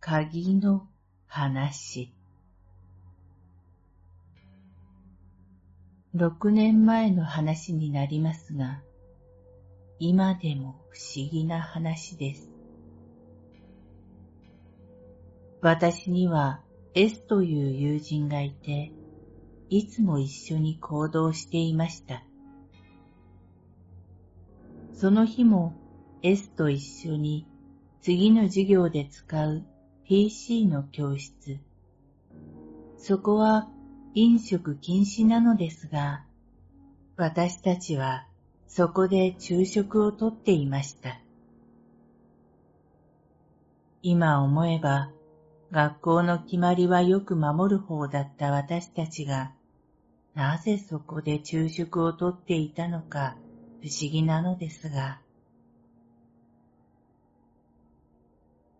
鍵の話六年前の話になりますが、今でも不思議な話です。私には S という友人がいて、いつも一緒に行動していました。その日も S と一緒に次の授業で使う PC の教室。そこは飲食禁止なのですが、私たちはそこで昼食をとっていました。今思えば、学校の決まりはよく守る方だった私たちが、なぜそこで昼食をとっていたのか不思議なのですが、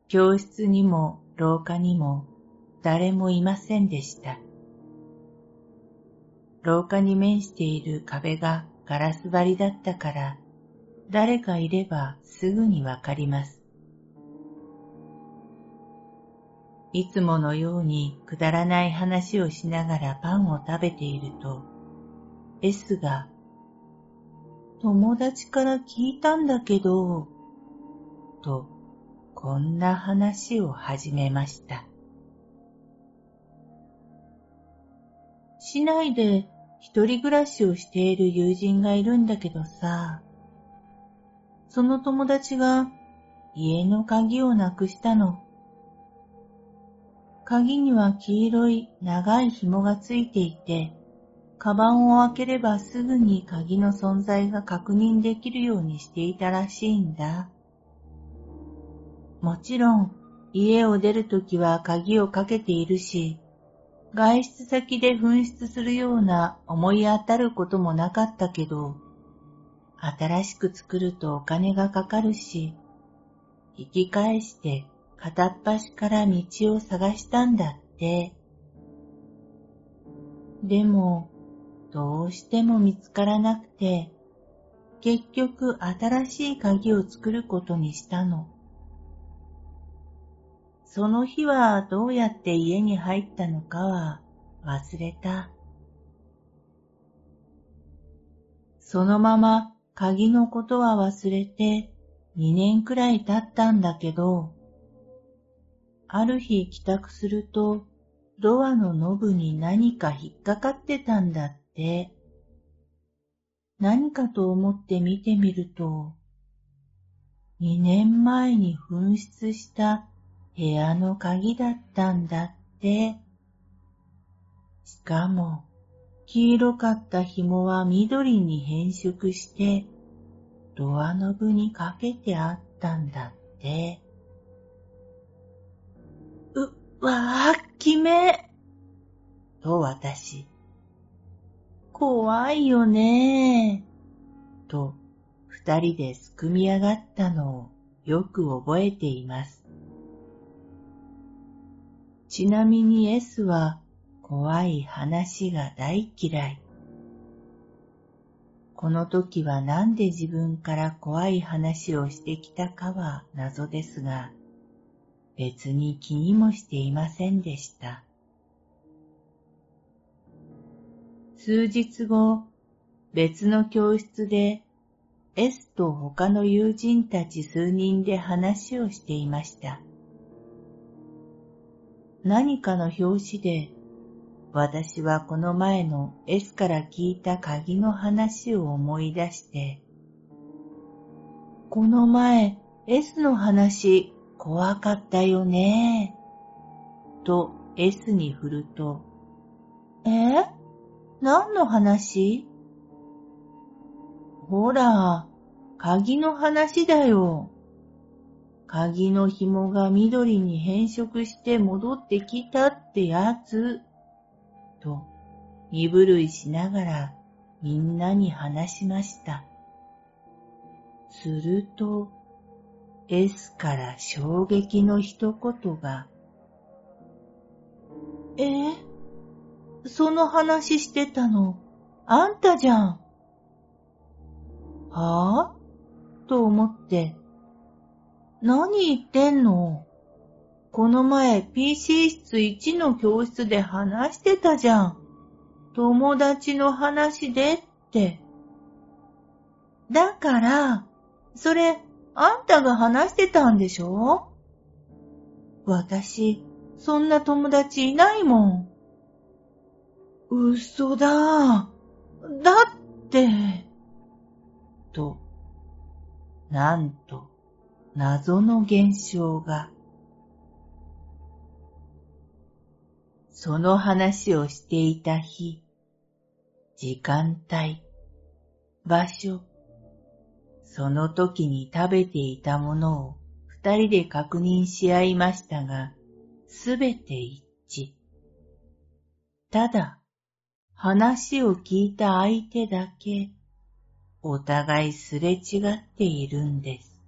教室にも廊下にも誰もいませんでした。廊下に面している壁がガラス張りだったから、誰かいればすぐにわかります。いつものようにくだらない話をしながらパンを食べていると、S が、友達から聞いたんだけど、と、こんな話を始めました。市内で一人暮らしをしている友人がいるんだけどさ、その友達が家の鍵をなくしたの。鍵には黄色い長い紐がついていて、カバンを開ければすぐに鍵の存在が確認できるようにしていたらしいんだ。もちろん、家を出るときは鍵をかけているし、外出先で紛失するような思い当たることもなかったけど、新しく作るとお金がかかるし、引き返して片っ端から道を探したんだって。でも、どうしても見つからなくて、結局新しい鍵を作ることにしたの。その日はどうやって家に入ったのかは忘れた。そのまま鍵のことは忘れて2年くらい経ったんだけど、ある日帰宅すると、ドアのノブに何か引っかかってたんだって。何かと思って見てみると、2年前に紛失した部屋の鍵だったんだって。しかも、黄色かった紐は緑に変色して、ドアノブにかけてあったんだって。わあ、きめ。と私。怖いよねと二人ですくみ上がったのをよく覚えています。ちなみに S は怖い話が大嫌い。この時はなんで自分から怖い話をしてきたかは謎ですが、別に気にもしていませんでした。数日後、別の教室で S と他の友人たち数人で話をしていました。何かの表紙で私はこの前の S から聞いた鍵の話を思い出して、この前 S の話怖かったよね。と S に振ると、え？何の話？ほら、鍵の話だよ。鍵の紐が緑に変色して戻ってきたってやつ。と、身震いしながらみんなに話しました。すると、S から衝撃の一言が、え？その話してたの、あんたじゃん。はぁと思って、何言ってんの？この前 PC 室1の教室で話してたじゃん。友達の話でって。だから、それ、あんたが話してたんでしょ？私、そんな友達いないもん。嘘だ。だって。と、なんと、謎の現象が。その話をしていた日、時間帯、場所、その時に食べていたものを二人で確認し合いましたが、すべて一致。ただ、話を聞いた相手だけ、お互いすれ違っているんです。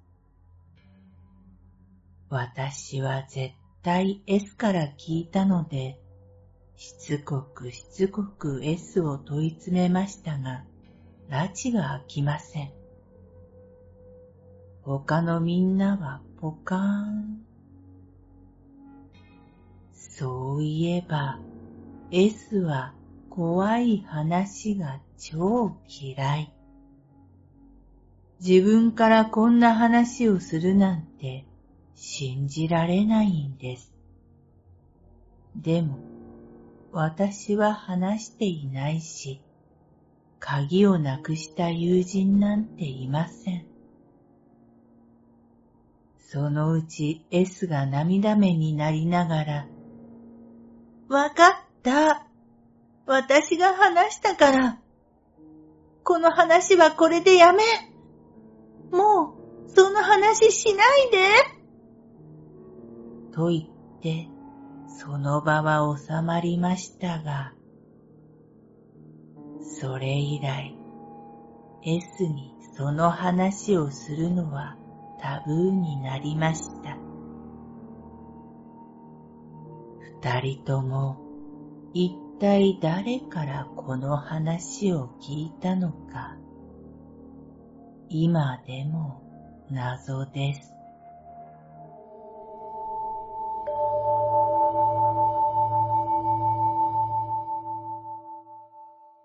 私は絶対 S から聞いたので、しつこくしつこく S を問い詰めましたが、拉致が開きません。他のみんなはポカーン。そういえば、S は怖い話が超嫌い。自分からこんな話をするなんて信じられないんです。でも、私は話していないし、鍵をなくした友人なんていません。そのうち S が涙目になりながら、わかった。私が話したから。この話はこれでやめ。もう、その話しないで。と言って、その場は収まりましたが、それ以来、S にその話をするのはタブーになりました。二人とも一体誰からこの話を聞いたのか、今でも謎です。